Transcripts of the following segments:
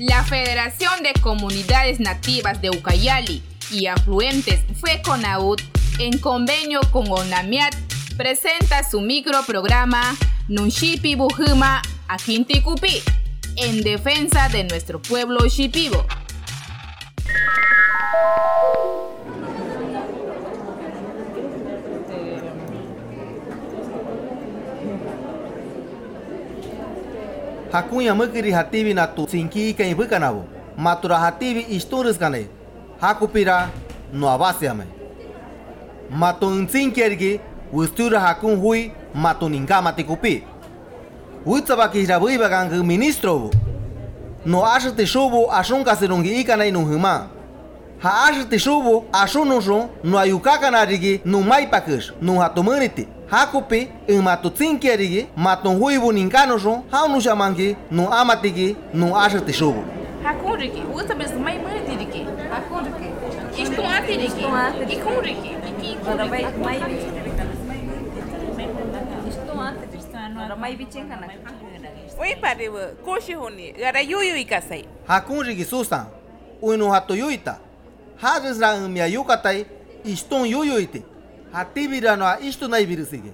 La Federación de Comunidades Nativas de Ucayali y Afluentes fue FECONAUD, en convenio con ONAMIAT, presenta su microprograma Nunshipi Bujuma Akintikupi, en defensa de nuestro pueblo shipibo. Hakunya mekiri hatibi na tu sinki ike ibu kanabo. Matura hatibi isturis kane. Hakupira no abasiame. Matun sinkergi ustura hakun hui matuningama tikupi. Uitsabaki rabuiba kangu ministro. No ashe te shubu ashunka serungi ika nainu huma. haasha tisubo asu nusun no ayukakanarigi nun maipakus nun hatumaniti hakupi imatutinkiarigi matun huibu ninkanusun haunullamanki nun amatigi nun asha tisubo hakunriki utabes maimantiriki hakunriki riki, ikunriki ikunriki Oi, paribu, koshi honi, gara yuyu ikasai. Hakun rigi susan, uinu hatu yuita, ハよかたい、イストンヨヨイテ、ハティビラのアイストナイビルセゲ、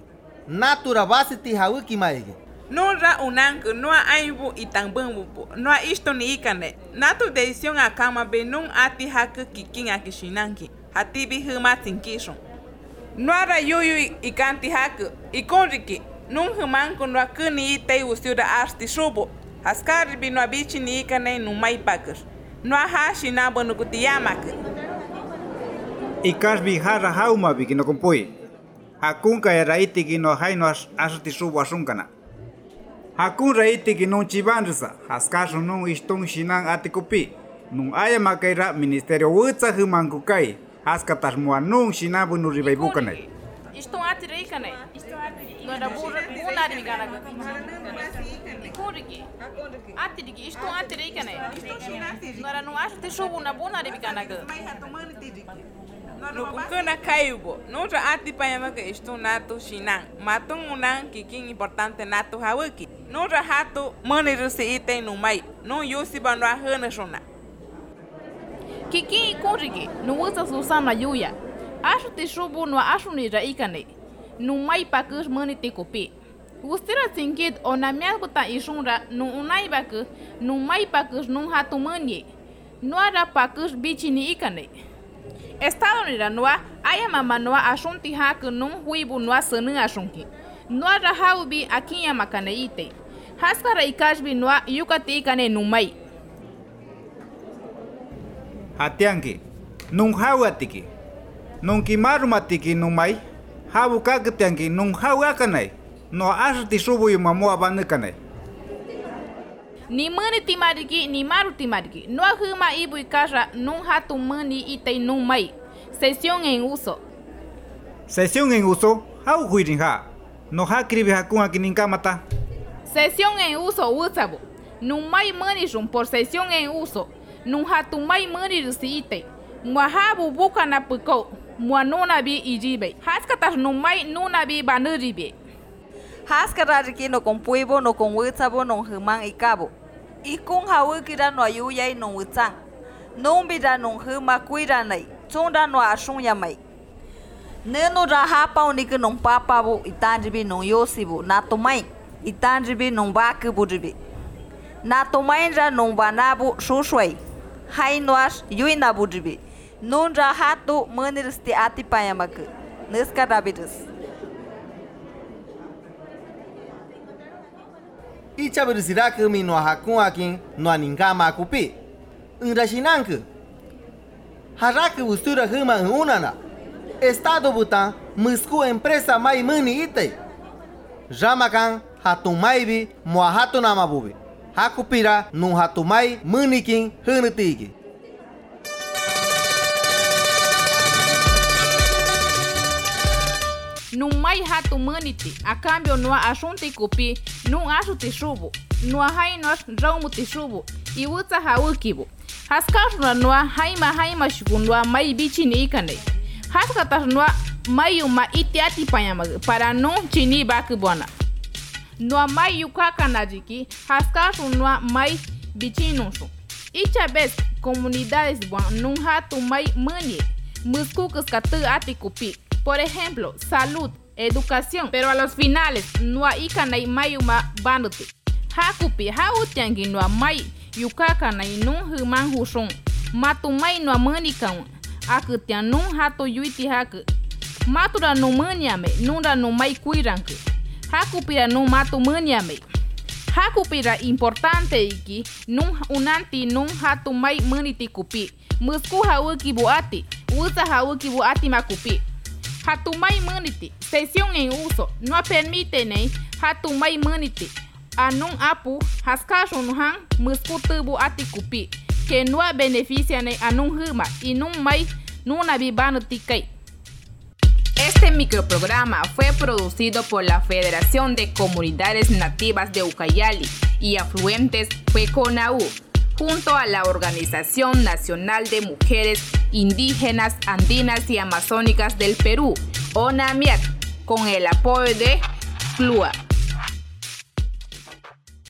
ナトラバセティハウキマイゲ。No ra unanku, no aimbu y tambumbu, no isto ni ikane. Na tu decisión a cama be nun ati haku kikin a hatibi huma tinkishon. No ra yuyu ikanti kanti haku, nun humanku no akuni ite y usiura arsti shubo, haskaribi no abichi ni ikane nun maipakur. No aha shinabu nukutiyamakur. ikas bihara hauma biki no. Hakun kaya raiti ki no haino as, asati subo asunkana. Hakun raiti ki nun chibandusa, haskasu nun istung shinan atikupi. Nun aya makaira ministerio wutsa humangukai, haskatas mua nun shinabu nuribaibukanai. Ikoni. Istoatri ikane. Istoatri. Ganda burra gunar mi que Ikorgi. a Istoatri ikane. Nora não acho te shobu na bunar mi gana. Nukuna kaibo. Nutra ati payamaka isto nato shinan. Matung unan kikin importante nato hawiki. Nutra hatu mani rusi ite numai. Nun yusi banwa hana shona. Kikin ikorgi. Nuwasa susana yuya. asu te subu no asu ni ra ikane nu mai mani te kopi ustera singket ona mial ku ta isung nu unai ba numai pakus mai hatu mani nu ara pa kus bichi ni ikane estado ni ra nu aya mama nua, asu ti ha nung nu hui bu nua asu asu ki nu aki ite. Haskara ikashbi bi yukati ikane numai. mai. Atianki, nung hawa tiki. Nung kimarumatiki numai. Habu kakatianki nung hawakanai. No asati subu yumamu abanukanai. Ni mani timariki ni maru timariki. Noa huma ibu ikasha num hatu mani ite numai. Sesión en uso. Sesión en uso, hau huirin ha. No ha kribi hakun akininkamata. Sesión en uso usabu. Numai mani shun por sesión en uso. Num hatu mai mani rusite. Mwahabu buka na puko. 我农民比伊滴呗，哈斯可咱农民农民比班人滴呗。哈斯可咱这口农朋友，农朋友咋办？农乡民卡办。伊公哈喂给咱农业员农务长，农民咱农乡民贵人嘞，种咱农啊松叶美。咱农咋哈办？那个农爸爸不伊当着比农幼师不？那他妈伊当着比农伯克不滴呗？那他妈咱农伯那不受水，嗨农乡有那不滴呗？Nun rahat tu mâniris ti atipayamaku. Nisca rabirus. Ichabirisiraku minu ahakun akin no aningama akupi. Înrășinancă. Haracă ustură hâmă în unana. Estado butan mâscu empresa mai mâni itei. Jamacan hatumaibi moahatunamabubi. Hakupira nun hatumai mânikin hânătigi. Mai hatu maniti. A cambio no ashunti kupi. Num ashu tishubu. No hai nos raumu tishubu. I utsa haukibu. Haskashuna noa haima haima shukundwa mai bichi ni ikane. Haskatas noa mai uma iti ati panyamaga. Para non chini baku bona. Noa mai yukaka najiki. Haskashu noa mai bichi nushu. Icha vez comunidades buan nun hatu mai mani muskukus katu ati kupi. Por ejemplo, salud, educación, pero a los finales no hay kanai mayuma banuti. Hakupi hautiangi no mai yukaka na nun human hushon. Matu mai no mani kan. Akutian nun hatu yuiti haku. Matura no maniame, nunda no mai kuiranku. Hakupira no matu maniame. Hakupira importante iki nun unanti nun hatu mai maniti kupi. Musku hawuki buati, usa hawuki buati makupi. Hatu mai maniti, sesión en uso, no permite ne hatu mai maniti. Anun apu, haskasho nuhan, musku tubu ati kupi. Que no beneficia ne anun huma y nun mai nuna vibano tikai. Este microprograma fue producido por la Federación de Comunidades Nativas de Ucayali y Afluentes FECONAU, junto a la Organización Nacional de Mujeres Indígenas Andinas y Amazónicas del Perú, ONAMIAC, con el apoyo de FLUA.